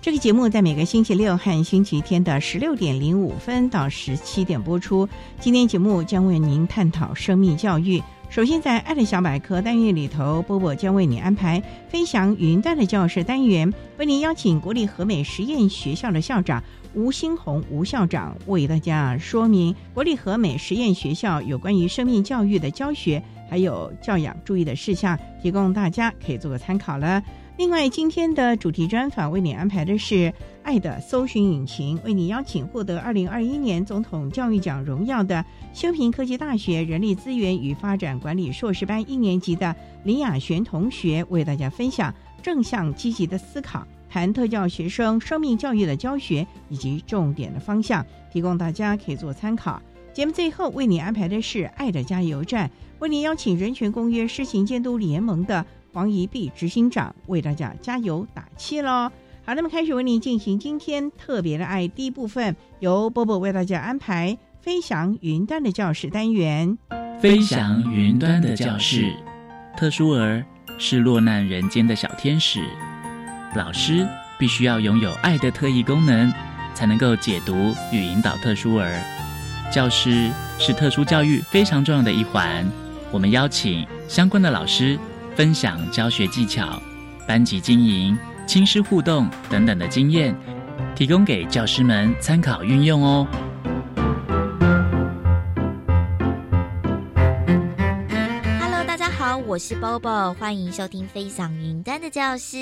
这个节目在每个星期六和星期天的十六点零五分到十七点播出。今天节目将为您探讨生命教育。首先，在“爱的小百科”单元里头，波波将为你安排“飞翔云端”的教室单元，为您邀请国立和美实验学校的校长吴新红吴校长为大家说明国立和美实验学校有关于生命教育的教学还有教养注意的事项，提供大家可以做个参考了。另外，今天的主题专访为你安排的是《爱的搜寻引擎》，为你邀请获得二零二一年总统教育奖荣耀的修平科技大学人力资源与发展管理硕士班一年级的林雅璇同学，为大家分享正向积极的思考，谈特教学生生命教育的教学以及重点的方向，提供大家可以做参考。节目最后为你安排的是《爱的加油站》，为你邀请人权公约施行监督联盟的。黄怡碧执行长为大家加油打气喽！好，那么开始为您进行今天特别的爱第一部分，由波波为大家安排飞翔云端的教室单元。飞翔云端的教室，特殊儿是落难人间的小天使，老师必须要拥有爱的特异功能，才能够解读与引导特殊儿。教师是特殊教育非常重要的一环，我们邀请相关的老师。分享教学技巧、班级经营、亲师互动等等的经验，提供给教师们参考运用哦。Hello，大家好，我是 Bobo，欢迎收听《飞翔云端的教室》。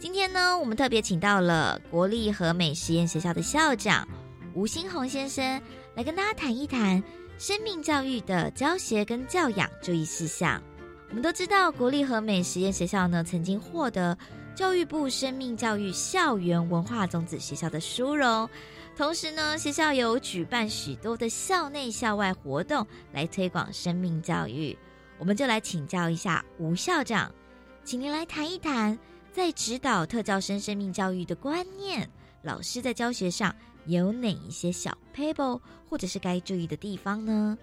今天呢，我们特别请到了国立和美实验学校的校长吴新红先生，来跟大家谈一谈生命教育的教学跟教养注意事项。我们都知道，国立和美实验学校呢，曾经获得教育部生命教育校园文化种子学校的殊荣。同时呢，学校有举办许多的校内校外活动来推广生命教育。我们就来请教一下吴校长，请您来谈一谈，在指导特教生生命教育的观念，老师在教学上有哪一些小 paper 或者是该注意的地方呢？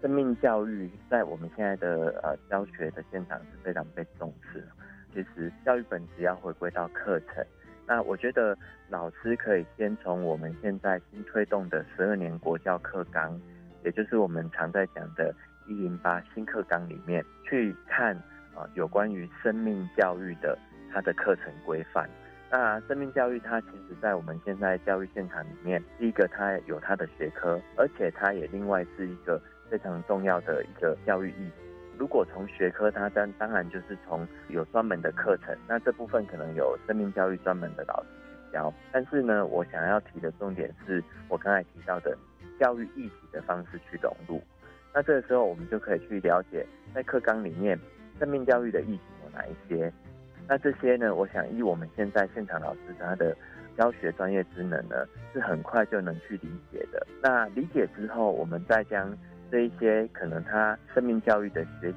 生命教育在我们现在的呃教学的现场是非常被重视。其实教育本质要回归到课程。那我觉得老师可以先从我们现在新推动的十二年国教课纲，也就是我们常在讲的“一零八”新课纲里面去看啊，有关于生命教育的它的课程规范。那生命教育它其实在我们现在教育现场里面，第一个它有它的学科，而且它也另外是一个。非常重要的一个教育意义。如果从学科，它当当然就是从有专门的课程，那这部分可能有生命教育专门的老师去教。但是呢，我想要提的重点是我刚才提到的教育议题的方式去融入。那这个时候，我们就可以去了解在课纲里面生命教育的议题有哪一些。那这些呢，我想以我们现在现场老师他的教学专业职能呢，是很快就能去理解的。那理解之后，我们再将这一些可能他生命教育的学习，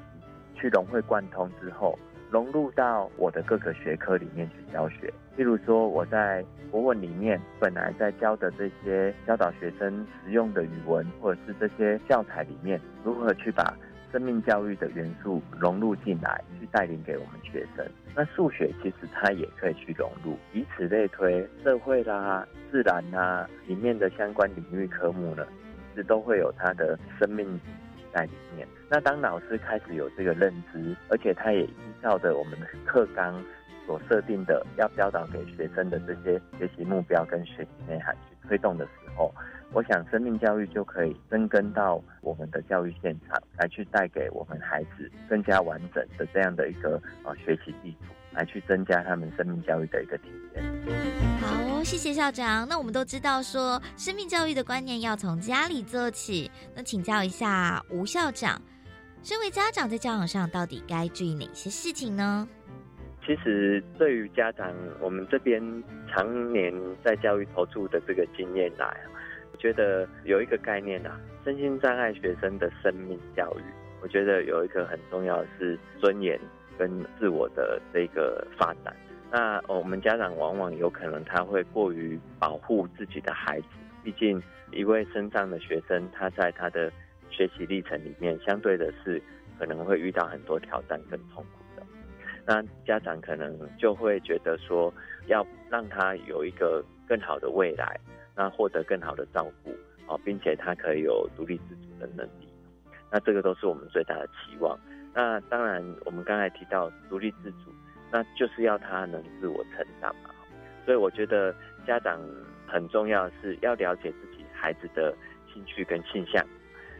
去融会贯通之后，融入到我的各个学科里面去教学。例如说，我在国文里面本来在教的这些教导学生实用的语文，或者是这些教材里面，如何去把生命教育的元素融入进来，去带领给我们学生。那数学其实它也可以去融入，以此类推，社会啦、自然啦里面的相关领域科目呢，其实都会有他的生命在里面。那当老师开始有这个认知，而且他也依照着我们的课纲。所设定的要教导给学生的这些学习目标跟学习内涵去推动的时候，我想生命教育就可以生根到我们的教育现场，来去带给我们孩子更加完整的这样的一个呃学习基础，来去增加他们生命教育的一个体验。好，谢谢校长。那我们都知道说，生命教育的观念要从家里做起。那请教一下吴校长，身为家长在教养上到底该注意哪些事情呢？其实，对于家长，我们这边常年在教育投注的这个经验来，我觉得有一个概念啊，身心障碍学生的生命教育，我觉得有一个很重要的是尊严跟自我的这个发展。那我们家长往往有可能他会过于保护自己的孩子，毕竟一位身障的学生，他在他的学习历程里面，相对的是可能会遇到很多挑战跟痛苦的。那家长可能就会觉得说，要让他有一个更好的未来，那获得更好的照顾，哦，并且他可以有独立自主的能力，那这个都是我们最大的期望。那当然，我们刚才提到独立自主，那就是要他能自我成长嘛。所以我觉得家长很重要是要了解自己孩子的兴趣跟倾向，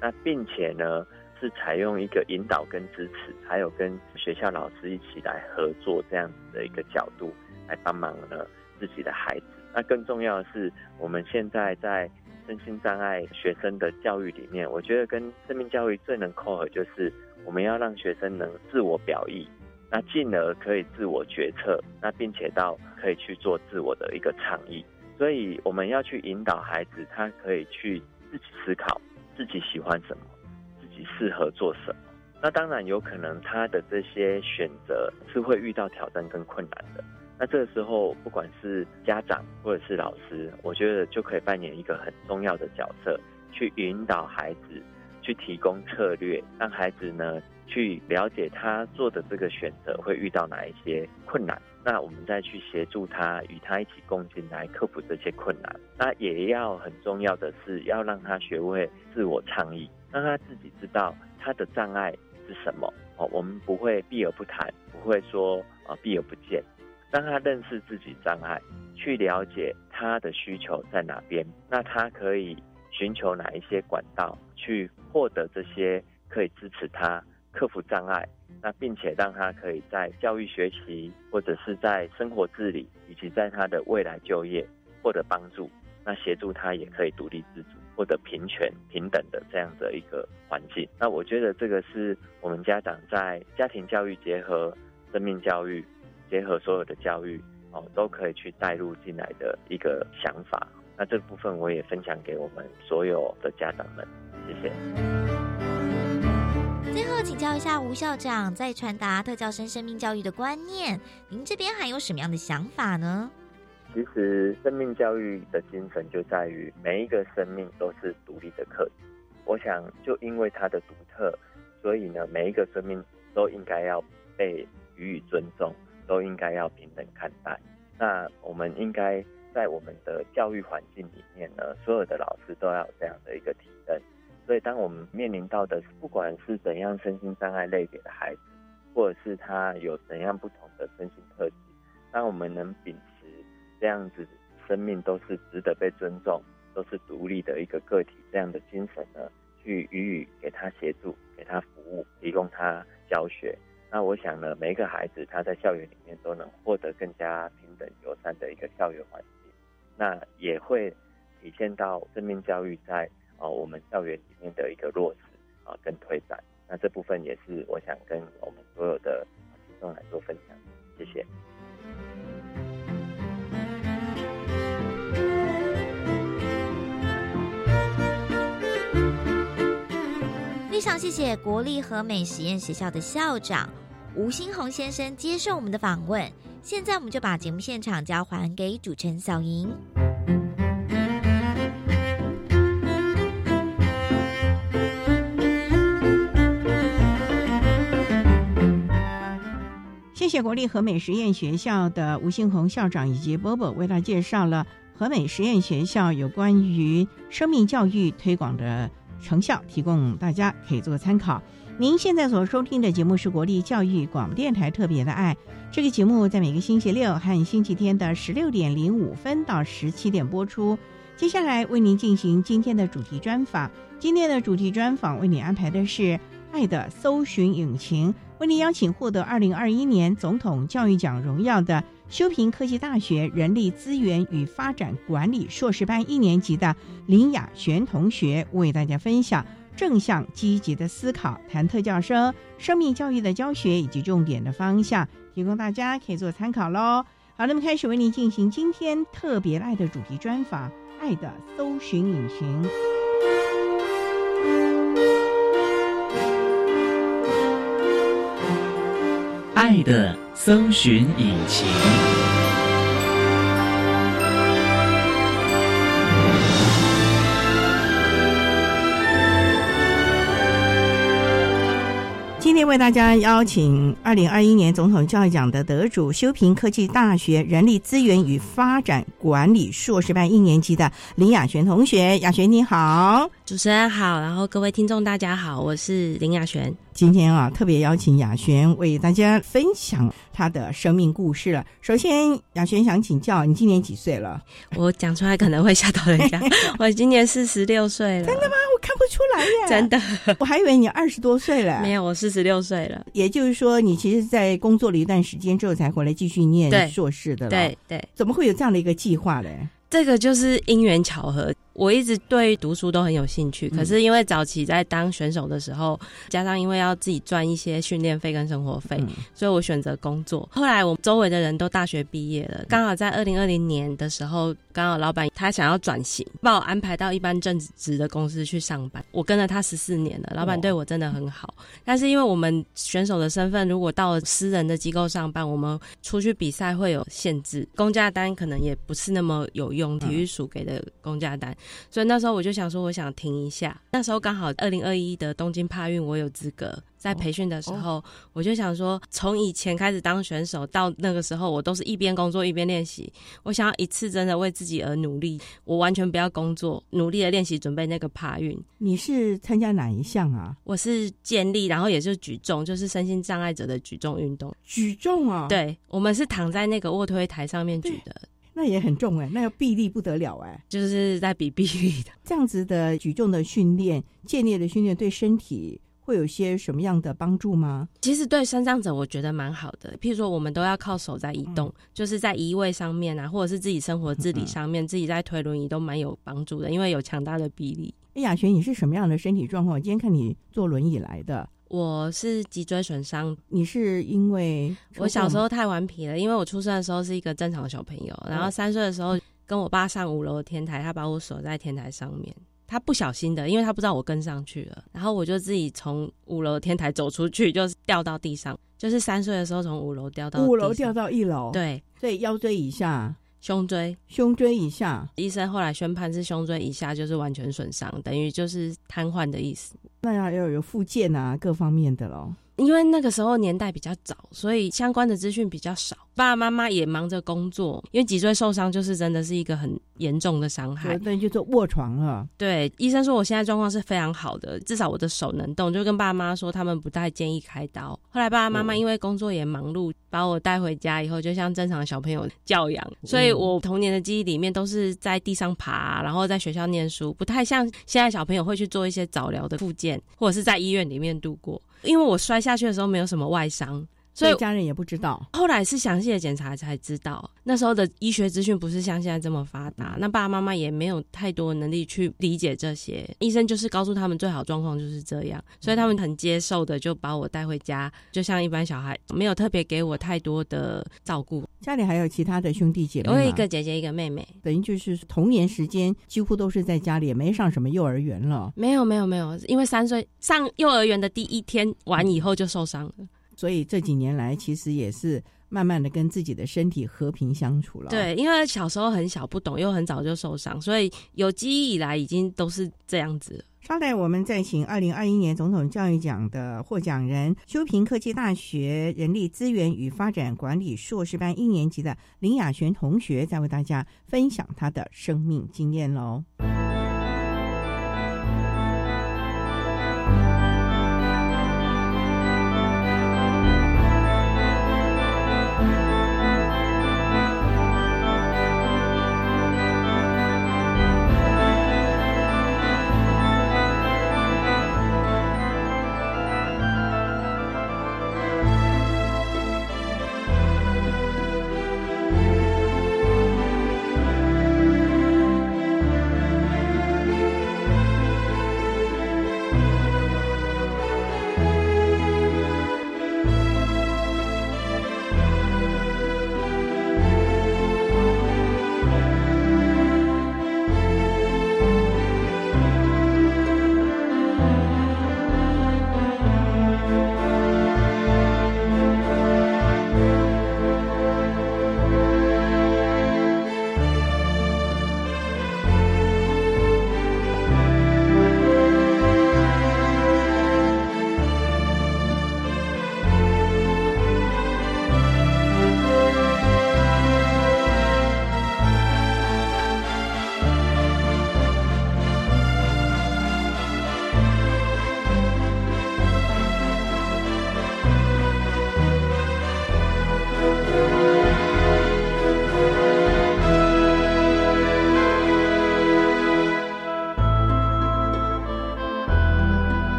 那并且呢。是采用一个引导跟支持，还有跟学校老师一起来合作这样子的一个角度来帮忙呢自己的孩子。那更重要的是，我们现在在身心障碍学生的教育里面，我觉得跟生命教育最能扣合，就是我们要让学生能自我表意，那进而可以自我决策，那并且到可以去做自我的一个倡议。所以我们要去引导孩子，他可以去自己思考自己喜欢什么。自己适合做什么？那当然有可能他的这些选择是会遇到挑战跟困难的。那这个时候，不管是家长或者是老师，我觉得就可以扮演一个很重要的角色，去引导孩子，去提供策略，让孩子呢去了解他做的这个选择会遇到哪一些困难。那我们再去协助他，与他一起共进来克服这些困难。那也要很重要的是，要让他学会自我倡议。让他自己知道他的障碍是什么哦，我们不会避而不谈，不会说啊避而不见，让他认识自己障碍，去了解他的需求在哪边，那他可以寻求哪一些管道去获得这些可以支持他克服障碍，那并且让他可以在教育学习或者是在生活自理以及在他的未来就业获得帮助，那协助他也可以独立自主。或者平权平等的这样的一个环境，那我觉得这个是我们家长在家庭教育结合生命教育，结合所有的教育哦，都可以去带入进来的一个想法。那这部分我也分享给我们所有的家长们，谢谢。最后请教一下吴校长，在传达特教生生命教育的观念，您这边还有什么样的想法呢？其实，生命教育的精神就在于每一个生命都是独立的课题。我想，就因为它的独特，所以呢，每一个生命都应该要被予以尊重，都应该要平等看待。那我们应该在我们的教育环境里面呢，所有的老师都要有这样的一个体认。所以，当我们面临到的不管是怎样身心障碍类别的孩子，或者是他有怎样不同的身心特质，当我们能秉持这样子，生命都是值得被尊重，都是独立的一个个体。这样的精神呢，去予以给他协助，给他服务，提供他教学。那我想呢，每一个孩子他在校园里面都能获得更加平等友善的一个校园环境。那也会体现到正面教育在啊我们校园里面的一个落实啊跟推展。那这部分也是我想跟我们所有的听众来做分享。谢谢。非常谢谢国立和美实验学校的校长吴新红先生接受我们的访问。现在我们就把节目现场交还给主持人小莹。谢谢国立和美实验学校的吴新红校长以及波波为大家介绍了和美实验学校有关于生命教育推广的成效，提供大家可以做参考。您现在所收听的节目是国立教育广播电台特别的爱，这个节目在每个星期六和星期天的十六点零五分到十七点播出。接下来为您进行今天的主题专访，今天的主题专访为您安排的是。爱的搜寻引擎为您邀请获得二零二一年总统教育奖荣耀的修平科技大学人力资源与发展管理硕士班一年级的林雅璇同学，为大家分享正向积极的思考，谈特教生生命教育的教学以及重点的方向，提供大家可以做参考喽。好，那么开始为您进行今天特别爱的主题专访，爱的搜寻引擎。爱的搜寻引擎。今天为大家邀请二零二一年总统教育奖的得主，修平科技大学人力资源与发展管理硕士班一年级的林雅璇同学。雅璇你好，主持人好，然后各位听众大家好，我是林雅璇。今天啊，特别邀请雅璇为大家分享她的生命故事了。首先，雅璇想请教，你今年几岁了？我讲出来可能会吓到人家。我今年四十六岁了。真的吗？我看不出来耶。真的，我还以为你二十多岁了。没有，我四十六岁了。也就是说，你其实，在工作了一段时间之后，才回来继续念硕士的。对对。怎么会有这样的一个计划嘞？这个就是因缘巧合。我一直对读书都很有兴趣，可是因为早期在当选手的时候，加上因为要自己赚一些训练费跟生活费，所以我选择工作。后来我周围的人都大学毕业了，刚好在二零二零年的时候，刚好老板他想要转型，把我安排到一般正职的公司去上班。我跟了他十四年了，老板对我真的很好。但是因为我们选手的身份，如果到了私人的机构上班，我们出去比赛会有限制，公价单可能也不是那么有用，体育署给的公价单。所以那时候我就想说，我想停一下。那时候刚好二零二一的东京帕运，我有资格在培训的时候，我就想说，从以前开始当选手到那个时候，我都是一边工作一边练习。我想要一次真的为自己而努力，我完全不要工作，努力的练习准备那个帕运。你是参加哪一项啊？我是健力，然后也是举重，就是身心障碍者的举重运动。举重啊？对，我们是躺在那个卧推台上面举的。那也很重哎，那要臂力不得了哎，就是在比臂力的 这样子的举重的训练、健力的训练，对身体会有些什么样的帮助吗？其实对身障者我觉得蛮好的，譬如说我们都要靠手在移动，就是在移位上面啊，或者是自己生活自理上面，自己在推轮椅都蛮有帮助的，因为有强大的臂力。哎，雅璇，你是什么样的身体状况？今天看你坐轮椅来的。我是脊椎损伤，你是因为我小时候太顽皮了，因为我出生的时候是一个正常的小朋友，然后三岁的时候跟我爸上五楼的天台，他把我锁在天台上面，他不小心的，因为他不知道我跟上去了，然后我就自己从五楼天台走出去，就是掉到地上，就是三岁的时候从五楼掉到五楼掉到一楼，对，所以腰椎以下。胸椎，胸椎以下，医生后来宣判是胸椎以下就是完全损伤，等于就是瘫痪的意思。那要要有附件啊，各方面的喽。因为那个时候年代比较早，所以相关的资讯比较少，爸爸妈妈也忙着工作。因为脊椎受伤就是真的是一个很严重的伤害，对，就做卧床了。对，医生说我现在状况是非常好的，至少我的手能动，就跟爸妈说他们不太建议开刀。后来爸爸妈妈因为工作也忙碌，把我带回家以后，就像正常的小朋友教养，所以我童年的记忆里面都是在地上爬，然后在学校念书，不太像现在小朋友会去做一些早疗的复健，或者是在医院里面度过。因为我摔下去的时候没有什么外伤。所以家人也不知道，后来是详细的检查才知道。那时候的医学资讯不是像现在这么发达，那爸爸妈妈也没有太多能力去理解这些。医生就是告诉他们最好状况就是这样，所以他们很接受的就把我带回家，就像一般小孩，没有特别给我太多的照顾。家里还有其他的兄弟姐妹？我有一个姐姐，一个妹妹，等于就是童年时间几乎都是在家里，也没上什么幼儿园了。没有，没有，没有，因为三岁上幼儿园的第一天完以后就受伤了。所以这几年来，其实也是慢慢的跟自己的身体和平相处了。对，因为小时候很小不懂，又很早就受伤，所以有记忆以来已经都是这样子。稍待，我们再请二零二一年总统教育奖的获奖人，修平科技大学人力资源与发展管理硕士班一年级的林雅璇同学，再为大家分享他的生命经验喽。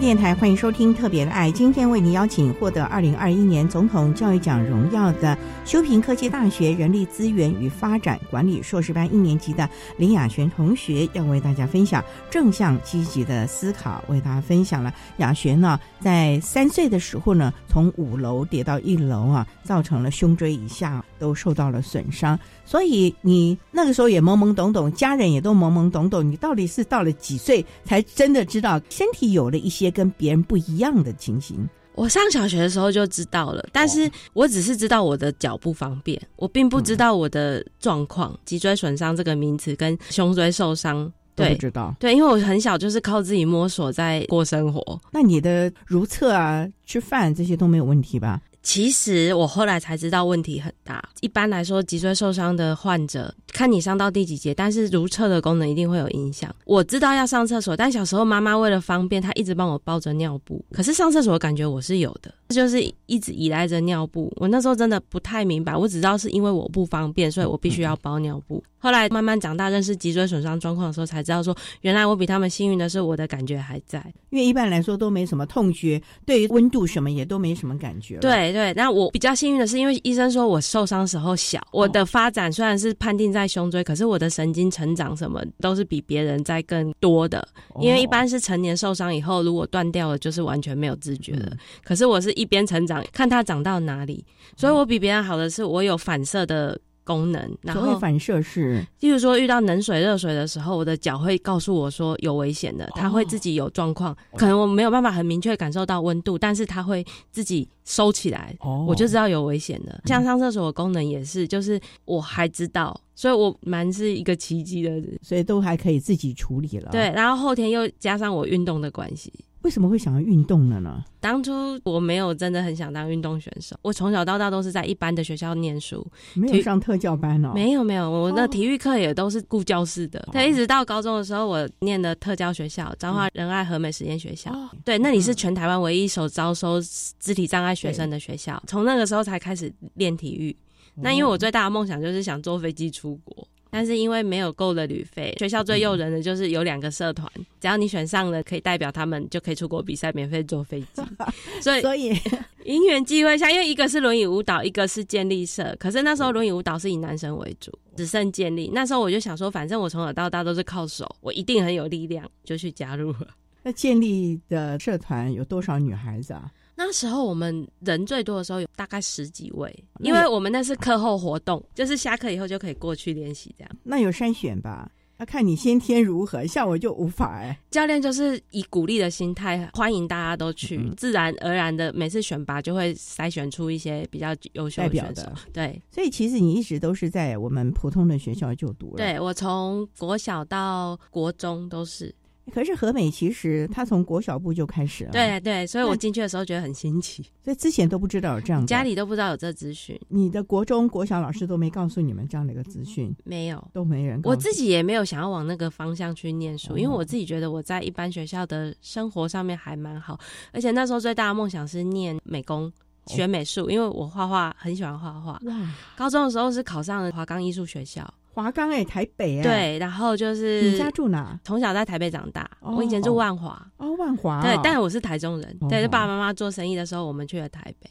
电台，欢迎收听《特别的爱》。今天为您邀请获得二零二一年总统教育奖荣耀的修平科技大学人力资源与发展管理硕士班一年级的林雅璇同学，要为大家分享正向积极的思考。为大家分享了雅璇呢，在三岁的时候呢，从五楼跌到一楼啊，造成了胸椎以下都受到了损伤。所以你那个时候也懵懵懂懂，家人也都懵懵懂懂，你到底是到了几岁才真的知道身体有了一些跟别人不一样的情形？我上小学的时候就知道了，但是我只是知道我的脚不方便，我并不知道我的状况。脊椎损伤这个名词跟胸椎受伤，对，知道对，因为我很小就是靠自己摸索在过生活。那你的如厕啊、吃饭这些都没有问题吧？其实我后来才知道问题很大。一般来说，脊椎受伤的患者，看你伤到第几节，但是如厕的功能一定会有影响。我知道要上厕所，但小时候妈妈为了方便，她一直帮我抱着尿布。可是上厕所的感觉我是有的，就是一直依赖着尿布。我那时候真的不太明白，我只知道是因为我不方便，所以我必须要包尿布。后来慢慢长大，认识脊椎损伤状况的时候，才知道说，原来我比他们幸运的是，我的感觉还在。因为一般来说都没什么痛觉，对于温度什么也都没什么感觉。对对，那我比较幸运的是，因为医生说我受伤时候小，我的发展虽然是判定在胸椎，可是我的神经成长什么都是比别人在更多的。因为一般是成年受伤以后，如果断掉了，就是完全没有知觉了。可是我是一边成长，看它长到哪里，所以我比别人好的是，我有反射的。功能，然后反射是，例如说遇到冷水、热水的时候，我的脚会告诉我说有危险的，它会自己有状况，可能我没有办法很明确感受到温度，但是它会自己收起来，哦我就知道有危险的。像上厕所的功能也是，就是我还知道，所以我蛮是一个奇迹的，所以都还可以自己处理了。对，然后后天又加上我运动的关系。为什么会想要运动了呢？当初我没有真的很想当运动选手，我从小到大都是在一般的学校念书，没有上特教班哦。没有没有，我的体育课也都是顾教室的。对，一直到高中的时候，我念的特教学校彰化仁爱和美实验学校，对，那里是全台湾唯一一所招收肢体障碍学生的学校。从那个时候才开始练体育。那因为我最大的梦想就是想坐飞机出国。但是因为没有够的旅费，学校最诱人的就是有两个社团，只要你选上了，可以代表他们就可以出国比赛，免费坐飞机。所以，所以 因缘机会下，因为一个是轮椅舞蹈，一个是健力社。可是那时候轮椅舞蹈是以男生为主，只剩健力。那时候我就想说，反正我从小到大都是靠手，我一定很有力量，就去加入了。那健力的社团有多少女孩子啊？那时候我们人最多的时候有大概十几位，因为我们那是课后活动，就是下课以后就可以过去练习这样。那有筛选吧？要看你先天如何，像我就无法哎。教练就是以鼓励的心态，欢迎大家都去，自然而然的每次选拔就会筛选出一些比较优秀的选手。对，所以其实你一直都是在我们普通的学校就读了。对我从国小到国中都是。可是和美其实他从国小部就开始了，对对，所以我进去的时候觉得很新奇，所以之前都不知道有这样，家里都不知道有这资讯，你的国中国小老师都没告诉你们这样的一个资讯，没有，都没人，我自己也没有想要往那个方向去念书，因为我自己觉得我在一般学校的生活上面还蛮好，而且那时候最大的梦想是念美工学美术，因为我画画很喜欢画画，哇，高中的时候是考上了华冈艺术学校。华冈哎，台北哎，对，然后就是你家住哪？从小在台北长大，我以前住万华。哦，万华。对，但我是台中人，对，爸爸妈妈做生意的时候，我们去了台北。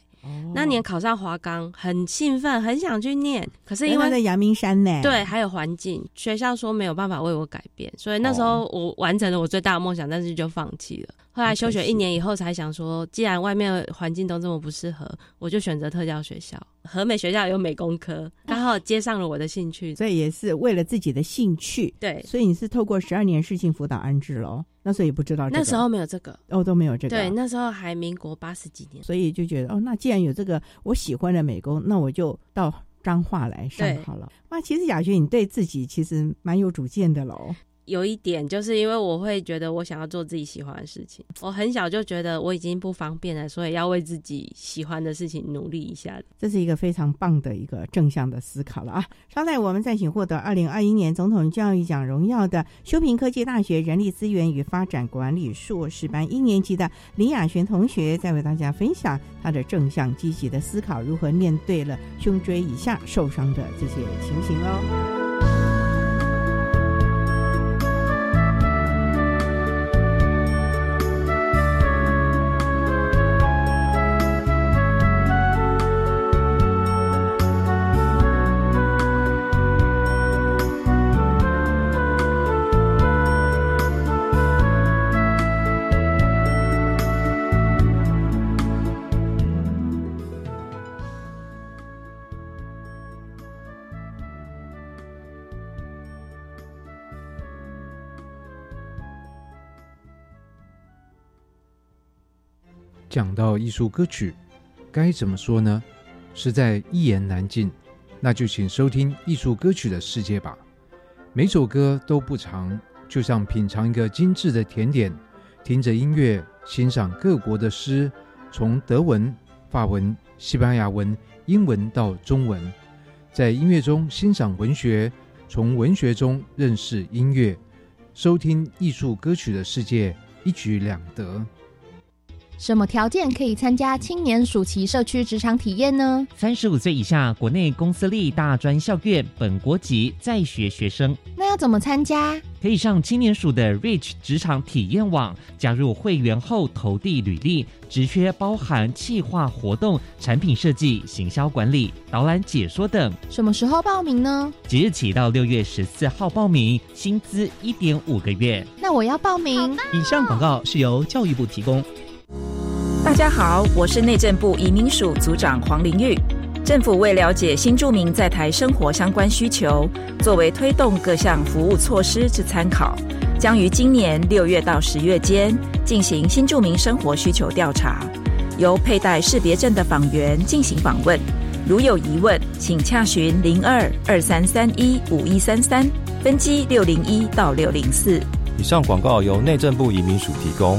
那年考上华冈，很兴奋，很想去念，可是因为在阳明山呢，对，还有环境，学校说没有办法为我改变，所以那时候我完成了我最大的梦想，但是就放弃了。后来休学一年以后，才想说，既然外面环境都这么不适合，我就选择特教学校。和美学校有美工科，刚好接上了我的兴趣，所以也是为了自己的兴趣。对，所以你是透过十二年事情辅导安置喽？那时候也不知道，那时候没有这个，哦，都没有这个。对，那时候还民国八十几年，所以就觉得哦，那既然有这个我喜欢的美工，那我就到彰化来上好了。哇，其实雅轩，你对自己其实蛮有主见的喽。有一点，就是因为我会觉得我想要做自己喜欢的事情。我很小就觉得我已经不方便了，所以要为自己喜欢的事情努力一下。这是一个非常棒的一个正向的思考了啊！稍待，我们再请获得二零二一年总统教育奖荣耀的修平科技大学人力资源与发展管理硕士班一年级的林雅璇同学，再为大家分享他的正向积极的思考，如何面对了胸椎以下受伤的这些情形喽。讲到艺术歌曲，该怎么说呢？实在一言难尽。那就请收听艺术歌曲的世界吧。每首歌都不长，就像品尝一个精致的甜点，听着音乐，欣赏各国的诗，从德文、法文、西班牙文、英文到中文，在音乐中欣赏文学，从文学中认识音乐，收听艺术歌曲的世界，一举两得。什么条件可以参加青年暑期社区职场体验呢？三十五岁以下国内公司立大专校院本国籍在学学生。那要怎么参加？可以上青年署的 Reach 职场体验网加入会员后投递履历，职缺包含企划活动、产品设计、行销管理、导览解说等。什么时候报名呢？即日起到六月十四号报名，薪资一点五个月。那我要报名。以上广告是由教育部提供。大家好，我是内政部移民署组长黄玲玉。政府为了解新住民在台生活相关需求，作为推动各项服务措施之参考，将于今年六月到十月间进行新住民生活需求调查，由佩戴识别证的访员进行访问。如有疑问，请洽询零二二三三一五一三三分机六零一到六零四。以上广告由内政部移民署提供。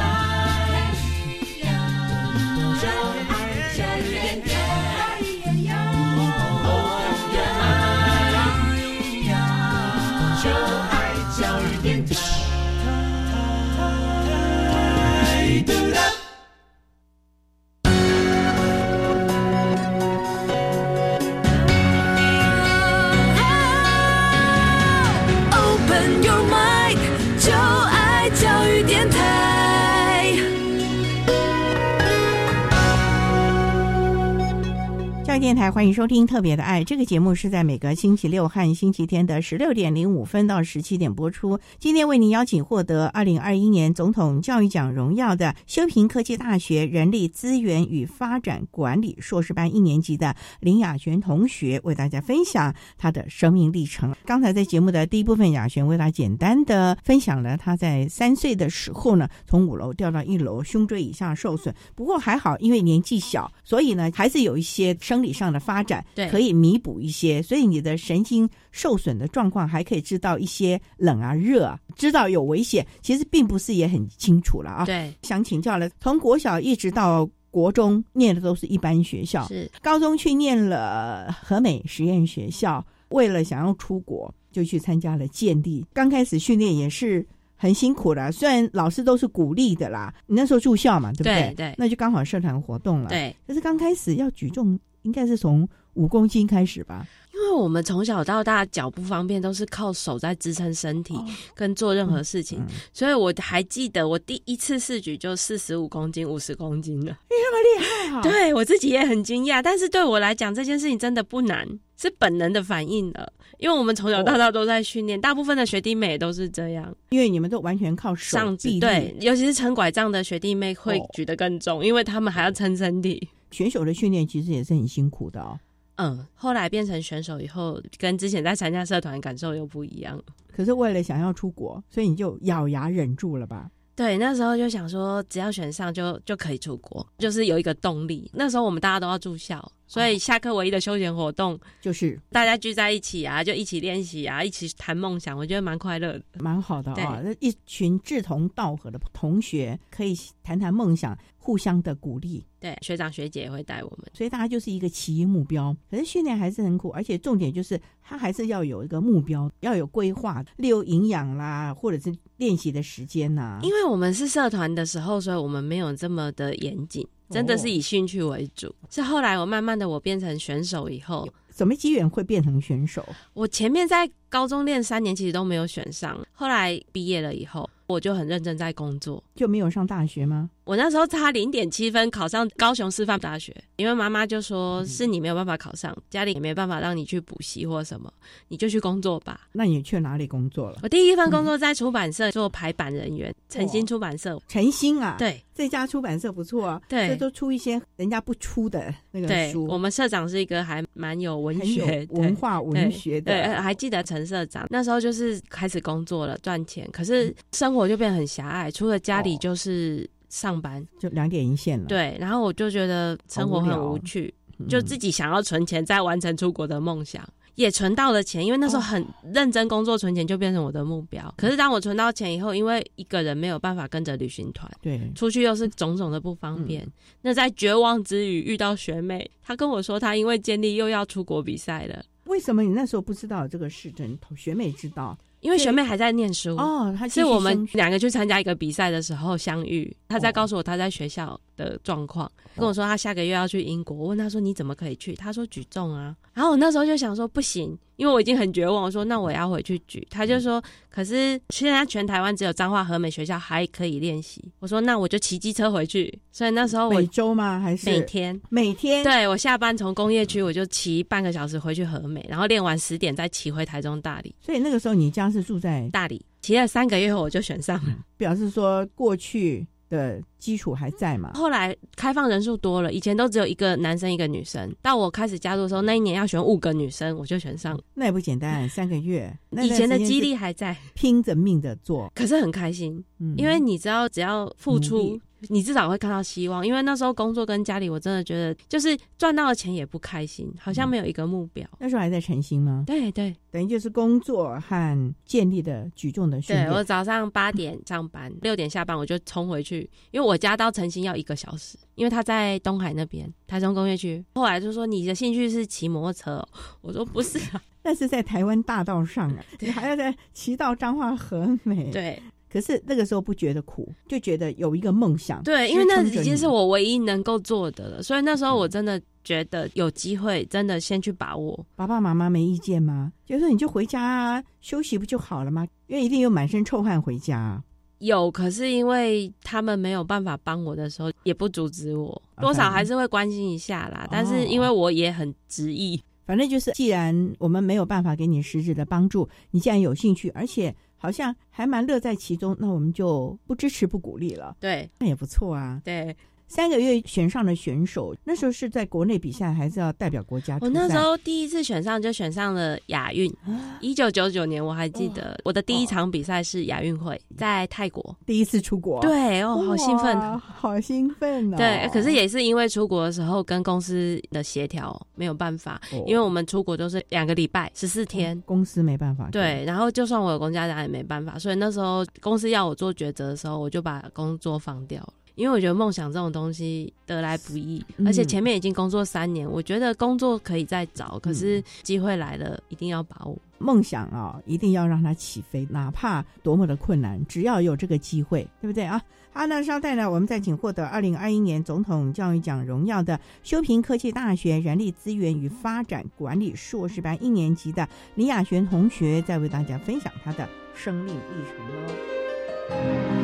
电台欢迎收听《特别的爱》这个节目，是在每个星期六和星期天的十六点零五分到十七点播出。今天为您邀请获得二零二一年总统教育奖荣耀的修平科技大学人力资源与发展管理硕士班一年级的林雅璇同学，为大家分享他的生命历程。刚才在节目的第一部分，雅璇为他简单的分享了他在三岁的时候呢，从五楼掉到一楼，胸椎以下受损。不过还好，因为年纪小，所以呢，还是有一些生理。上的发展可以弥补一些，所以你的神经受损的状况还可以知道一些冷啊热啊，知道有危险，其实并不是也很清楚了啊。对，想请教了，从国小一直到国中念的都是一般学校，是高中去念了和美实验学校，为了想要出国，就去参加了建立。刚开始训练也是很辛苦的，虽然老师都是鼓励的啦。你那时候住校嘛，对不对？对，那就刚好社团活动了。对，可是刚开始要举重。应该是从五公斤开始吧，因为我们从小到大脚不方便，都是靠手在支撑身体跟做任何事情，所以我还记得我第一次试举就四十五公斤、五十公斤了，你那么厉害啊！对我自己也很惊讶，但是对我来讲这件事情真的不难，是本能的反应了，因为我们从小到大都在训练，大部分的学弟妹都是这样，因为你们都完全靠手臂，对，尤其是撑拐杖的学弟妹会举得更重，因为他们还要撑身体。选手的训练其实也是很辛苦的哦。嗯，后来变成选手以后，跟之前在参加社团感受又不一样。可是为了想要出国，所以你就咬牙忍住了吧？对，那时候就想说，只要选上就就可以出国，就是有一个动力。那时候我们大家都要住校，所以下课唯一的休闲活动就是大家聚在一起啊，就一起练习啊，一起谈梦想，我觉得蛮快乐的，蛮好的啊。那一群志同道合的同学可以谈谈梦想。互相的鼓励，对学长学姐也会带我们，所以大家就是一个企业目标。可是训练还是很苦，而且重点就是他还是要有一个目标，要有规划，例如营养啦，或者是练习的时间呐。因为我们是社团的时候，所以我们没有这么的严谨，真的是以兴趣为主。是后来我慢慢的我变成选手以后，什么机缘会变成选手？我前面在高中练三年，其实都没有选上。后来毕业了以后。我就很认真在工作，就没有上大学吗？我那时候差零点七分考上高雄师范大学，因为妈妈就说是你没有办法考上，家里也没办法让你去补习或什么，你就去工作吧。那你去哪里工作了？我第一份工作在出版社做排版人员，诚心出版社。诚心啊，对，这家出版社不错啊，对，这都出一些人家不出的那个书。我们社长是一个还蛮有文学、文化、文学的。对，还记得陈社长那时候就是开始工作了，赚钱，可是生活就变得很狭隘，除了家里就是上班，就两点一线了。对，然后我就觉得生活很无趣，就自己想要存钱，再完成出国的梦想。也存到了钱，因为那时候很认真工作存钱，就变成我的目标。可是当我存到钱以后，因为一个人没有办法跟着旅行团，对，出去又是种种的不方便。那在绝望之余遇到学妹，她跟我说她因为建立又要出国比赛了。为什么你那时候不知道这个事？真学妹知道。因为学妹还在念书哦，她是我们两个去参加一个比赛的时候相遇。她在告诉我她在学校的状况，跟我说她下个月要去英国。我问她说你怎么可以去？她说举重啊。然后我那时候就想说不行，因为我已经很绝望。我说那我要回去举。他就说可是现在全台湾只有彰化和美学校还可以练习。我说那我就骑机车回去。所以那时候每周吗？还是每天？每天。对我下班从工业区我就骑半个小时回去和美，然后练完十点再骑回台中大理。所以那个时候你家是住在大理，骑了三个月后我就选上了，表示说过去的基础还在嘛。后来开放人数多了，以前都只有一个男生一个女生，到我开始加入的时候，那一年要选五个女生，我就选上。那也不简单，三个月，以前的激励还在，拼着命的做，可是很开心，因为你知道只要付出。你至少会看到希望，因为那时候工作跟家里，我真的觉得就是赚到的钱也不开心，好像没有一个目标。那时候还在诚心吗？对对，等于就是工作和建立的举重的训练。对我早上八点上班，六点下班我就冲回去，因为我家到诚心要一个小时，因为他在东海那边，台中工业区。后来就说你的兴趣是骑摩托车，我说不是啊，那是在台湾大道上啊，你还要在骑到彰化和美。对。可是那个时候不觉得苦，就觉得有一个梦想。对，因为那已经是我唯一能够做的了，所以那时候我真的觉得有机会，真的先去把握。爸爸妈妈没意见吗？就说你就回家啊休息不就好了吗？因为一定有满身臭汗回家。有，可是因为他们没有办法帮我的时候，也不阻止我，多少还是会关心一下啦。但是因为我也很执意，反正就是，既然我们没有办法给你实质的帮助，你既然有兴趣，而且。好像还蛮乐在其中，那我们就不支持不鼓励了。对，那也不错啊。对。三个月选上的选手，那时候是在国内比赛，还是要代表国家？我那时候第一次选上就选上了亚运，一九九九年我还记得我的第一场比赛是亚运会，在泰国第一次出国。对哦，好兴奋，好兴奋哦。对，可是也是因为出国的时候跟公司的协调没有办法，因为我们出国都是两个礼拜十四天，公司没办法。对，然后就算我有公家长也没办法，所以那时候公司要我做抉择的时候，我就把工作放掉了。因为我觉得梦想这种东西得来不易，而且前面已经工作三年，我觉得工作可以再找，可是机会来了，一定要把握。梦想啊，一定要让它起飞，哪怕多么的困难，只要有这个机会，对不对啊？好，那稍待呢，我们再请获得二零二一年总统教育奖荣耀的修平科技大学人力资源与发展管理硕士班一年级的李雅璇同学，再为大家分享他的生命历程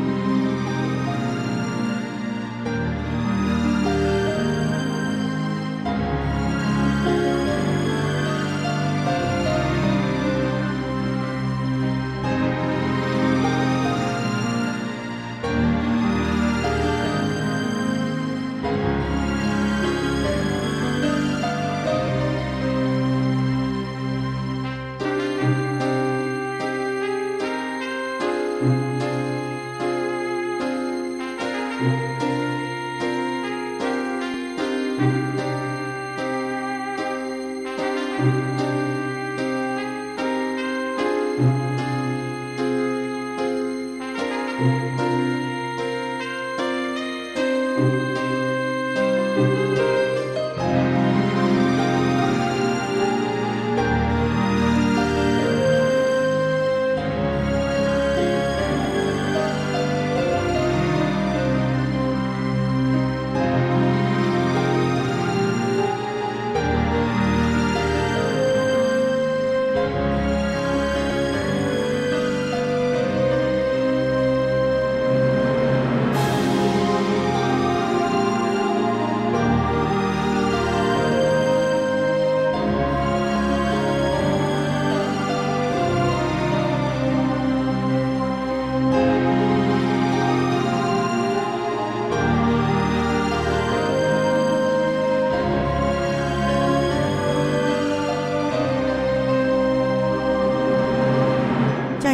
喽。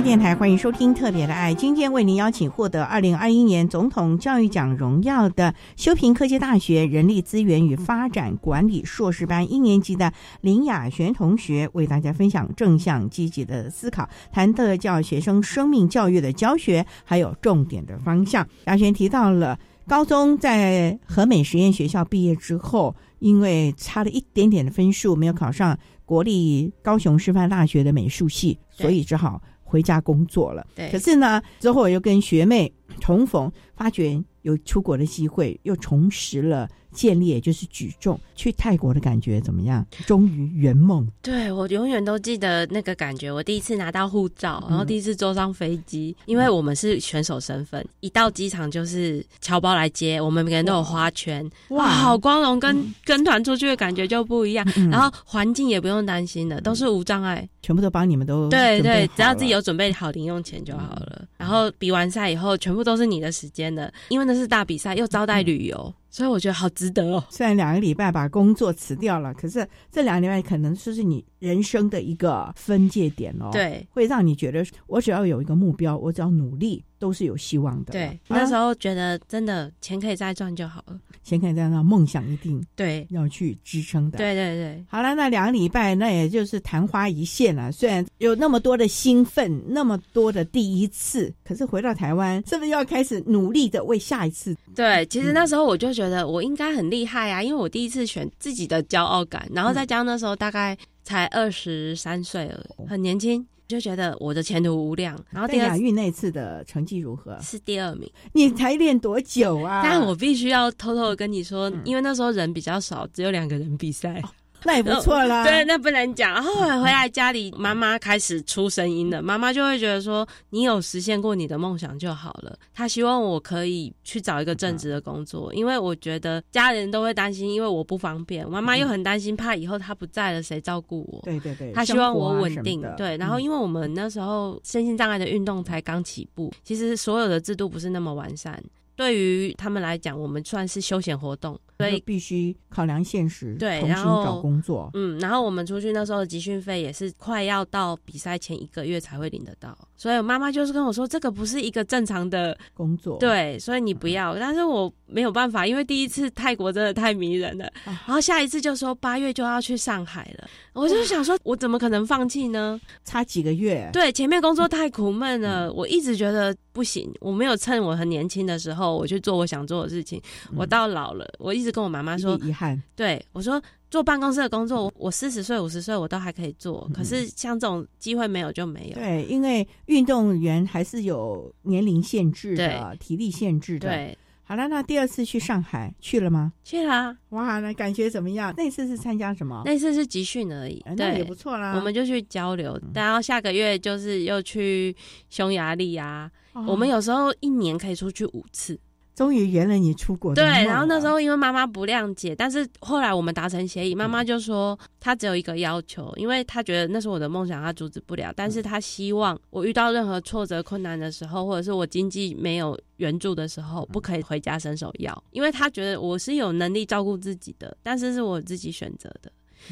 电台，欢迎收听《特别的爱》。今天为您邀请获得二零二一年总统教育奖荣耀的修平科技大学人力资源与发展管理硕士班一年级的林雅璇同学，为大家分享正向积极的思考，谈特教学生生命教育的教学，还有重点的方向。雅璇提到了高中在和美实验学校毕业之后，因为差了一点点的分数，没有考上国立高雄师范大学的美术系，所以只好。回家工作了，对。可是呢，之后又跟学妹重逢，发觉有出国的机会，又重拾了。建立也就是举重，去泰国的感觉怎么样？终于圆梦。对我永远都记得那个感觉。我第一次拿到护照，然后第一次坐上飞机，因为我们是选手身份，一到机场就是侨胞来接我们，每个人都有花圈，哇，好光荣！跟跟团出去的感觉就不一样。然后环境也不用担心了，都是无障碍，全部都帮你们都对对，只要自己有准备好零用钱就好了。然后比完赛以后，全部都是你的时间的，因为那是大比赛，又招待旅游。所以我觉得好值得哦。虽然两个礼拜把工作辞掉了，可是这两个礼拜可能就是你人生的一个分界点哦。对，会让你觉得我只要有一个目标，我只要努力，都是有希望的。对，那时候觉得真的钱可以再赚就好了，钱可以再赚，梦想一定对要去支撑的。对对对。好了，那两个礼拜那也就是昙花一现了。虽然有那么多的兴奋，那么多的第一次，可是回到台湾，是不是要开始努力的为下一次？对，其实那时候我就觉得。觉得我应该很厉害啊，因为我第一次选自己的骄傲感，然后再加上那时候大概才二十三岁而已，很年轻，就觉得我的前途无量。然后亚运那次的成绩如何？是第二名。你才练多久啊？但我必须要偷偷的跟你说，因为那时候人比较少，只有两个人比赛。那也不错啦。对，那不能讲。然后回来家里，妈妈开始出声音了。妈妈就会觉得说：“你有实现过你的梦想就好了。”她希望我可以去找一个正职的工作，因为我觉得家人都会担心，因为我不方便。妈妈又很担心，怕以后她不在了谁照顾我。对对对。她希望我稳定。对。然后，因为我们那时候身心障碍的运动才刚起步，其实所有的制度不是那么完善。对于他们来讲，我们算是休闲活动，所以必须考量现实，对，然后找工作。嗯，然后我们出去那时候的集训费也是快要到比赛前一个月才会领得到，所以妈妈就是跟我说，这个不是一个正常的工作，对，所以你不要。但是我没有办法，因为第一次泰国真的太迷人了，然后下一次就说八月就要去上海了，我就想说，我怎么可能放弃呢？差几个月，对，前面工作太苦闷了，我一直觉得不行，我没有趁我很年轻的时候。我去做我想做的事情，我到老了，我一直跟我妈妈说遗憾。对我说，做办公室的工作，我四十岁、五十岁我都还可以做，可是像这种机会没有就没有。对，因为运动员还是有年龄限制的，体力限制的。对，好了，那第二次去上海去了吗？去了。哇，那感觉怎么样？那次是参加什么？那次是集训而已，那也不错啦。我们就去交流，然后下个月就是又去匈牙利啊。我们有时候一年可以出去五次，终于圆了你出国对。然后那时候因为妈妈不谅解，但是后来我们达成协议，妈妈就说她只有一个要求，因为她觉得那是我的梦想，她阻止不了。但是她希望我遇到任何挫折困难的时候，或者是我经济没有援助的时候，不可以回家伸手要，因为她觉得我是有能力照顾自己的，但是是我自己选择的。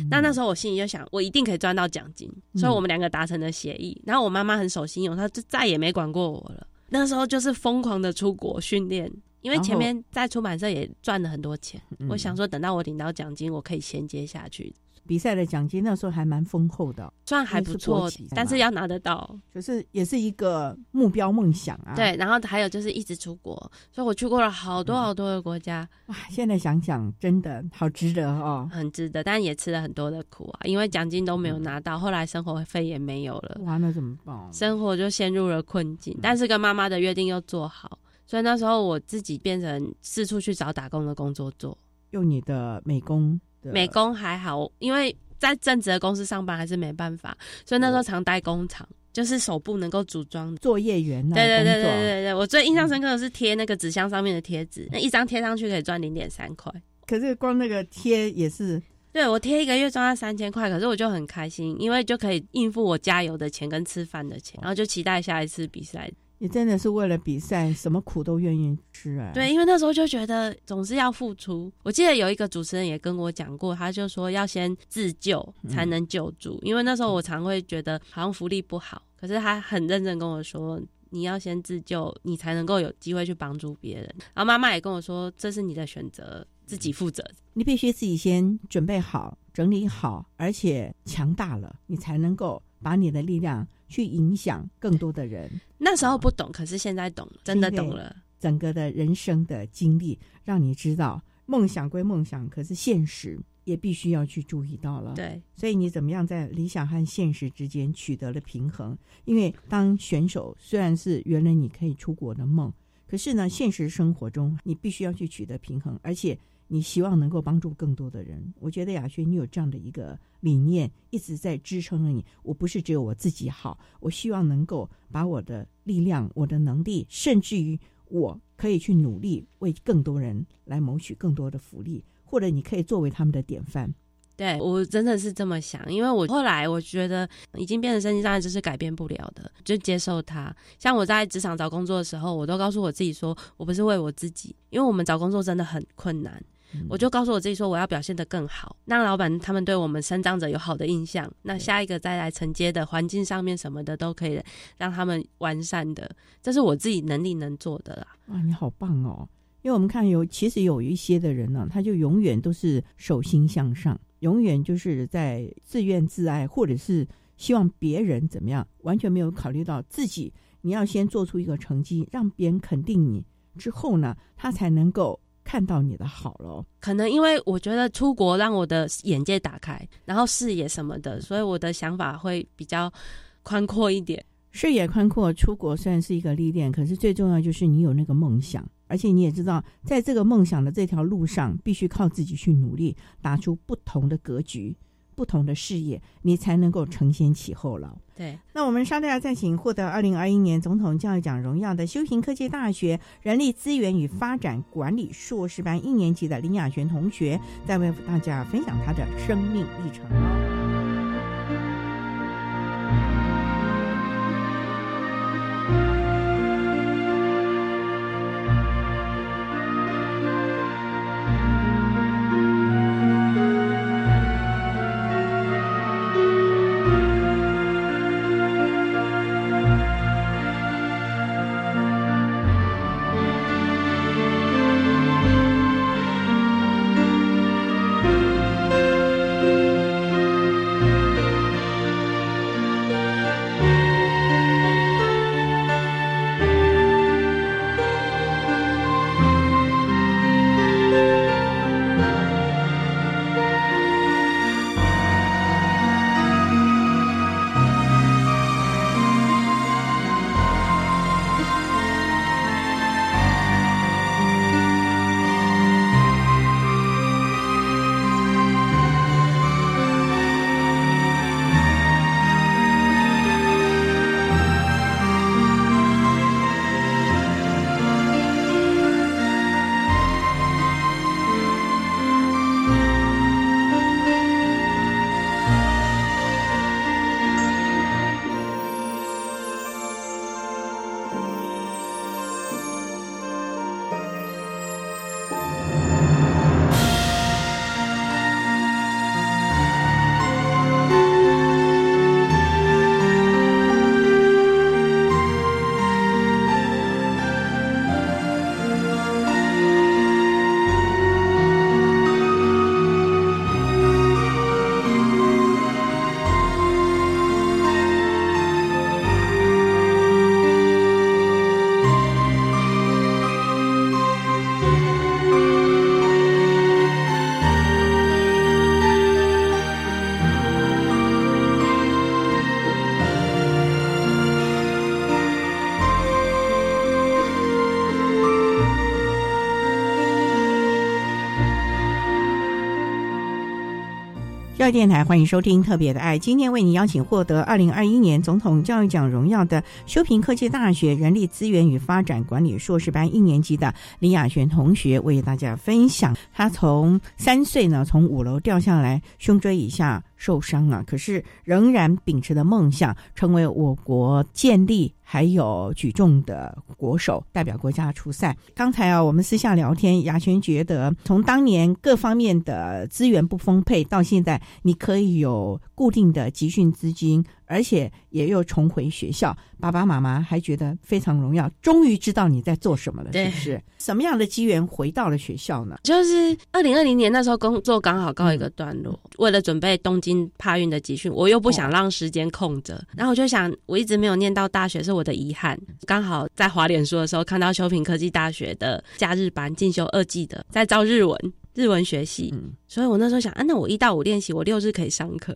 那那时候我心里就想，我一定可以赚到奖金，所以我们两个达成了协议。然后我妈妈很守信用，她就再也没管过我了。那时候就是疯狂的出国训练，因为前面在出版社也赚了很多钱。我想说，等到我领到奖金，我可以衔接下去。比赛的奖金那时候还蛮丰厚的，算还不错，但是要拿得到，就是也是一个目标梦想啊。对，然后还有就是一直出国，所以我去过了好多好多的国家。哇，现在想想真的好值得哦，很值得，但也吃了很多的苦啊，因为奖金都没有拿到，后来生活费也没有了。哇，那怎么办？生活就陷入了困境，但是跟妈妈的约定又做好，所以那时候我自己变成四处去找打工的工作做，用你的美工。美工还好，因为在正职的公司上班还是没办法，所以那时候常待工厂，就是手部能够组装作业员。对对对对对对，我最印象深刻的是贴那个纸箱上面的贴纸，那一张贴上去可以赚零点三块。可是光那个贴也是，对我贴一个月赚到三千块，可是我就很开心，因为就可以应付我加油的钱跟吃饭的钱，然后就期待下一次比赛。你真的是为了比赛，什么苦都愿意吃啊？对，因为那时候就觉得总是要付出。我记得有一个主持人也跟我讲过，他就说要先自救才能救助。因为那时候我常会觉得好像福利不好，可是他很认真跟我说，你要先自救，你才能够有机会去帮助别人。然后妈妈也跟我说，这是你的选择，自己负责。你必须自己先准备好、整理好，而且强大了，你才能够把你的力量。去影响更多的人。那时候不懂，可是现在懂，真的懂了。整个的人生的经历，让你知道梦想归梦想，可是现实也必须要去注意到了。对，所以你怎么样在理想和现实之间取得了平衡？因为当选手虽然是原来你可以出国的梦，可是呢，现实生活中你必须要去取得平衡，而且。你希望能够帮助更多的人，我觉得雅轩，你有这样的一个理念，一直在支撑着你。我不是只有我自己好，我希望能够把我的力量、我的能力，甚至于我可以去努力为更多人来谋取更多的福利，或者你可以作为他们的典范。对我真的是这么想，因为我后来我觉得已经变成身心障碍，就是改变不了的，就接受它。像我在职场找工作的时候，我都告诉我自己说，我不是为我自己，因为我们找工作真的很困难。我就告诉我自己说，我要表现得更好，让老板他们对我们生长者有好的印象。那下一个再来承接的环境上面什么的都可以让他们完善的，这是我自己能力能做的啦。哇，你好棒哦！因为我们看有其实有一些的人呢，他就永远都是手心向上，永远就是在自怨自艾，或者是希望别人怎么样，完全没有考虑到自己。你要先做出一个成绩，让别人肯定你之后呢，他才能够。看到你的好了，可能因为我觉得出国让我的眼界打开，然后视野什么的，所以我的想法会比较宽阔一点。视野宽阔，出国虽然是一个历练，可是最重要就是你有那个梦想，而且你也知道，在这个梦想的这条路上，必须靠自己去努力，打出不同的格局。不同的事业，你才能够承先启后了。对，那我们稍待要再请获得二零二一年总统教育奖荣耀的修行科技大学人力资源与发展管理硕士班一年级的林雅璇同学，再为大家分享他的生命历程。教育电台欢迎收听《特别的爱》，今天为您邀请获得二零二一年总统教育奖荣耀的修平科技大学人力资源与发展管理硕士班一年级的李雅璇同学，为大家分享。他从三岁呢从五楼掉下来，胸椎以下受伤啊，可是仍然秉持的梦想，成为我国建立。还有举重的国手代表国家出赛。刚才啊，我们私下聊天，雅璇觉得从当年各方面的资源不丰沛，到现在你可以有固定的集训资金。而且也又重回学校，爸爸妈妈还觉得非常荣耀，终于知道你在做什么了，是不是？什么样的机缘回到了学校呢？就是二零二零年那时候工作刚好告一个段落，为了准备东京帕运的集训，我又不想让时间空着，然后我就想，我一直没有念到大学是我的遗憾。刚好在华脸书的时候看到修平科技大学的假日班进修二季的，在招日文日文学习，所以我那时候想，啊，那我一到五练习，我六日可以上课。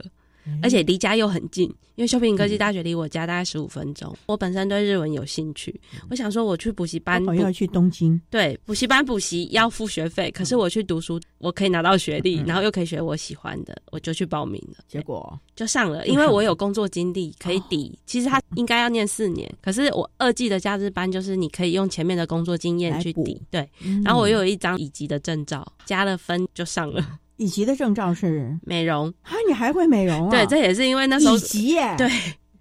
而且离家又很近，因为修平科技大学离我家大概十五分钟。我本身对日文有兴趣，我想说我去补习班，我要去东京。对，补习班补习要付学费，可是我去读书，我可以拿到学历，然后又可以学我喜欢的，我就去报名了。结果就上了，因为我有工作经历可以抵。其实他应该要念四年，可是我二季的假日班就是你可以用前面的工作经验去抵。对，然后我又有一张乙级的证照，加了分就上了。乙级的证照是美容啊，你还会美容啊？对，这也是因为那时候乙级耶，对，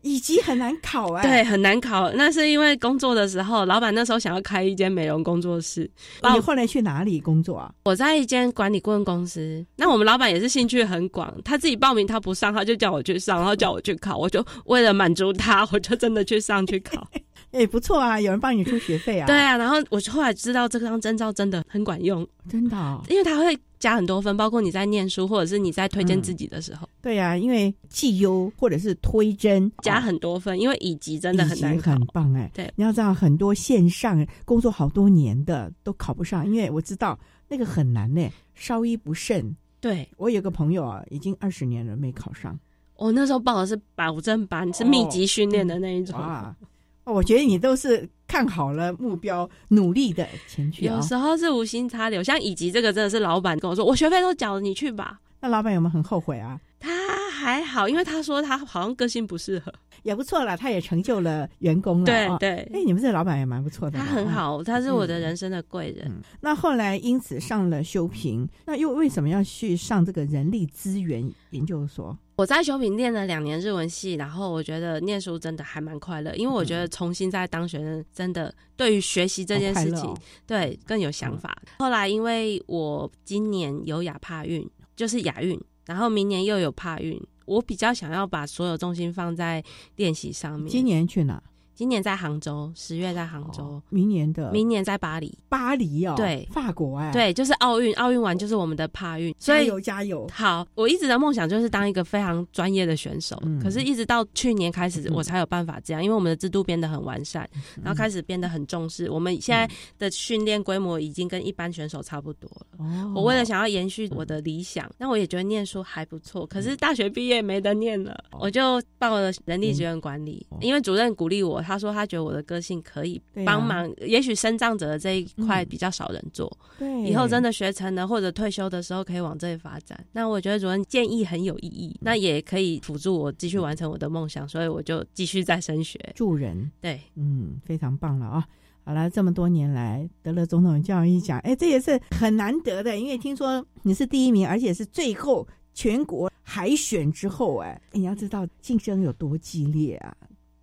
乙级很难考哎，对，很难考。那是因为工作的时候，老板那时候想要开一间美容工作室。你后来去哪里工作啊？我在一间管理顾问公司。那我们老板也是兴趣很广，他自己报名他不上，他就叫我去上，然后叫我去考，我就为了满足他，我就真的去上去考。哎，不错啊，有人帮你出学费啊。对啊，然后我后来知道这张证照真的很管用，真的，因为他会。加很多分，包括你在念书，或者是你在推荐自己的时候。对呀，因为绩优或者是推甄加很多分，因为乙级真的很难考。很棒哎，对，你要知道很多线上工作好多年的都考不上，因为我知道那个很难呢，稍一不慎。对我有个朋友啊，已经二十年了没考上。我那时候报的是保证班，是密集训练的那一种啊。我觉得你都是看好了目标，努力的前去。有时候是无心插柳，像以及这个真的是老板跟我说，我学费都缴了，你去吧。那老板有没有很后悔啊？他还好，因为他说他好像个性不适合，也不错了。他也成就了员工了。对对，哎，你们这老板也蛮不错的。他很好，他是我的人生的贵人。那后来因此上了修平，那又为什么要去上这个人力资源研究所？我在修平念了两年日文系，然后我觉得念书真的还蛮快乐，因为我觉得重新再当学生，真的对于学习这件事情，对更有想法。后来因为我今年有亚帕运，就是亚运，然后明年又有帕运，我比较想要把所有重心放在练习上面。今年去哪？今年在杭州，十月在杭州。明年的明年在巴黎，巴黎哦，对，法国哎，对，就是奥运，奥运完就是我们的帕运，加油加油！好，我一直的梦想就是当一个非常专业的选手，可是一直到去年开始，我才有办法这样，因为我们的制度变得很完善，然后开始变得很重视。我们现在的训练规模已经跟一般选手差不多了。我为了想要延续我的理想，那我也觉得念书还不错，可是大学毕业没得念了，我就报了人力资源管理，因为主任鼓励我，他说他觉得我的。个性可以帮忙，也许生长者的这一块比较少人做。对，以后真的学成了或者退休的时候，可以往这里发展。那我觉得主任建议很有意义，那也可以辅助我继续完成我的梦想，所以我就继续再升学助人。对，嗯，非常棒了啊！好了，这么多年来得了总统教育奖，哎，这也是很难得的，因为听说你是第一名，而且是最后全国海选之后，哎，你要知道竞争有多激烈啊！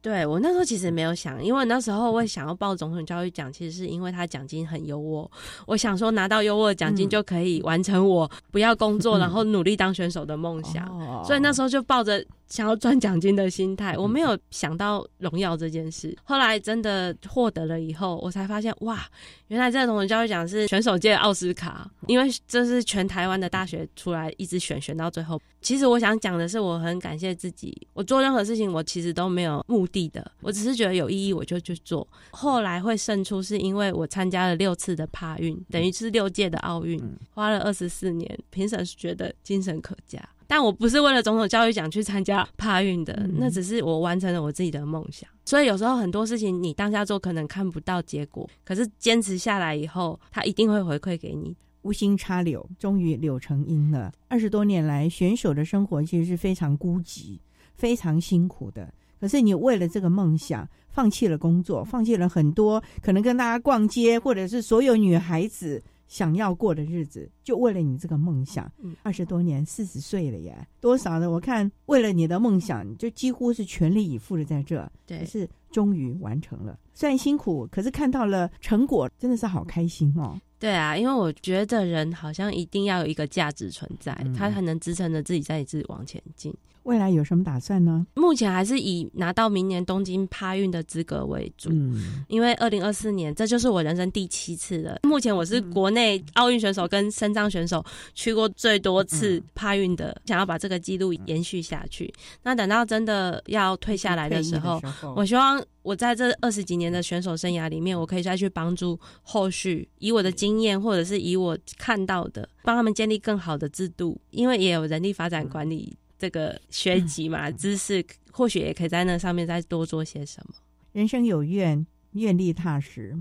对我那时候其实没有想，因为那时候我想要报总统教育奖，其实是因为他奖金很优渥。我想说拿到优渥的奖金就可以完成我不要工作，然后努力当选手的梦想。哦所以那时候就抱着。想要赚奖金的心态，我没有想到荣耀这件事。后来真的获得了以后，我才发现哇，原来这个总统教育奖是选手界奥斯卡，因为这是全台湾的大学出来一直选选到最后。其实我想讲的是，我很感谢自己，我做任何事情我其实都没有目的的，我只是觉得有意义我就去做。后来会胜出，是因为我参加了六次的帕运，等于是六届的奥运，花了二十四年，评审觉得精神可嘉。但我不是为了总统教育奖去参加帕运的，那只是我完成了我自己的梦想。所以有时候很多事情你当下做可能看不到结果，可是坚持下来以后，他一定会回馈给你。无心插柳，终于柳成荫了。二十多年来，选手的生活其实是非常孤寂、非常辛苦的。可是你为了这个梦想，放弃了工作，放弃了很多可能跟大家逛街，或者是所有女孩子。想要过的日子，就为了你这个梦想，二十多年，四十岁了耶，多少的？我看为了你的梦想，就几乎是全力以赴的在这，对，是终于完成了。虽然辛苦，可是看到了成果，真的是好开心哦。对啊，因为我觉得人好像一定要有一个价值存在，他才能支撑着自己再一直往前进。未来有什么打算呢？目前还是以拿到明年东京帕运的资格为主，嗯，因为二零二四年这就是我人生第七次了。目前我是国内奥运选手跟深藏选手去过最多次帕运的，想要把这个记录延续下去。那等到真的要退下来的时候，我希望我在这二十几年的选手生涯里面，我可以再去帮助后续，以我的经验或者是以我看到的，帮他们建立更好的制度，因为也有人力发展管理。这个学籍嘛，知识或许也可以在那上面再多做些什么。人生有愿，愿力踏实，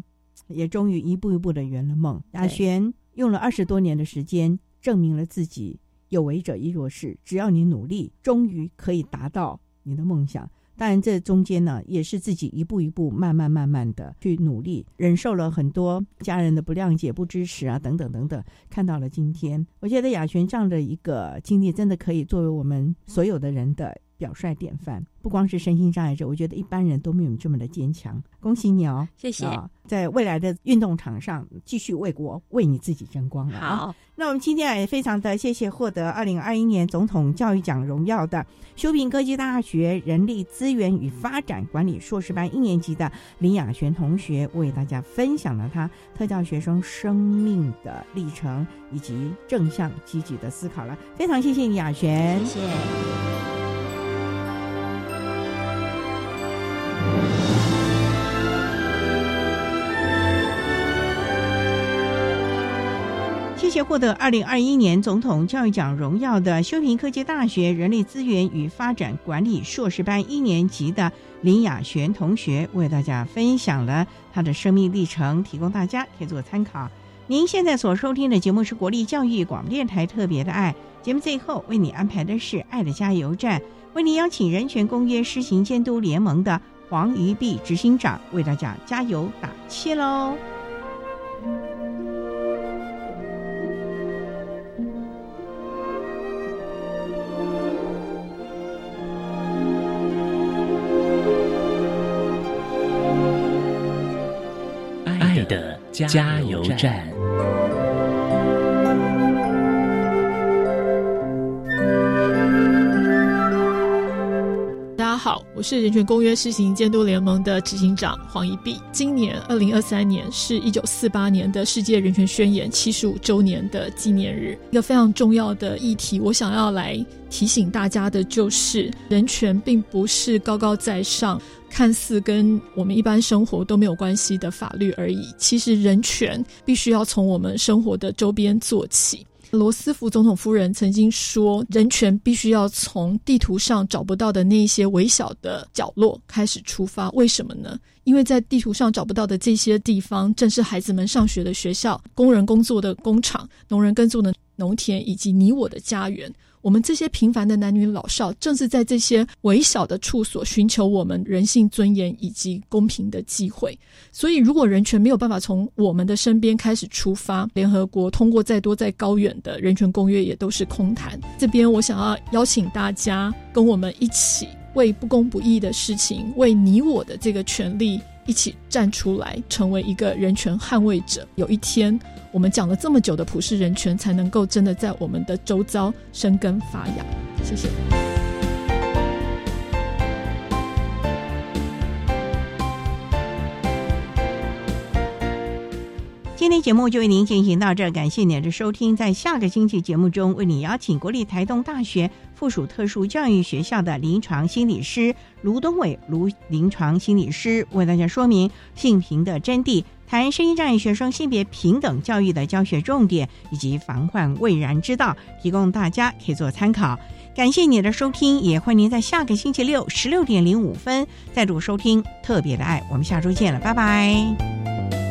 也终于一步一步的圆了梦。雅璇用了二十多年的时间，证明了自己有为者亦若是，只要你努力，终于可以达到你的梦想。当然，这中间呢，也是自己一步一步、慢慢、慢慢的去努力，忍受了很多家人的不谅解、不支持啊，等等等等，看到了今天。我觉得亚璇这样的一个经历，真的可以作为我们所有的人的表率典范。不光是身心障碍者，我觉得一般人都没有这么的坚强。恭喜你哦，谢谢！在未来的运动场上继续为国、为你自己争光了。好，那我们今天也非常的谢谢获得二零二一年总统教育奖荣耀的修平科技大学人力资源与发展管理硕士班一年级的林雅璇同学，为大家分享了他特教学生生命的历程以及正向积极的思考了。非常谢谢你，雅璇，谢谢。谢获得二零二一年总统教育奖荣耀的修平科技大学人力资源与发展管理硕士班一年级的林雅璇同学，为大家分享了他的生命历程，提供大家可以做参考。您现在所收听的节目是国立教育广播电台特别的爱节目，最后为你安排的是爱的加油站，为您邀请人权公约施行监督联盟的黄瑜碧执行长为大家加油打气喽。加油站。好，我是人权公约施行监督联盟的执行长黄一碧。今年二零二三年是一九四八年的世界人权宣言七十五周年的纪念日，一个非常重要的议题。我想要来提醒大家的就是，人权并不是高高在上。看似跟我们一般生活都没有关系的法律而已，其实人权必须要从我们生活的周边做起。罗斯福总统夫人曾经说，人权必须要从地图上找不到的那些微小的角落开始出发。为什么呢？因为在地图上找不到的这些地方，正是孩子们上学的学校、工人工作的工厂、农人耕作的农田，以及你我的家园。我们这些平凡的男女老少，正是在这些微小的处所寻求我们人性尊严以及公平的机会。所以，如果人权没有办法从我们的身边开始出发，联合国通过再多再高远的人权公约也都是空谈。这边我想要邀请大家跟我们一起为不公不义的事情，为你我的这个权利一起站出来，成为一个人权捍卫者。有一天。我们讲了这么久的普世人权，才能够真的在我们的周遭生根发芽。谢谢。今天节目就为您进行到这，感谢您的收听。在下个星期节目中，为你邀请国立台东大学附属特殊教育学校的临床心理师卢东伟卢临床心理师为大家说明性平的真谛。谈声音障碍学生性别平等教育的教学重点以及防患未然之道，提供大家可以做参考。感谢你的收听，也欢迎您在下个星期六十六点零五分再度收听特别的爱。我们下周见了，拜拜。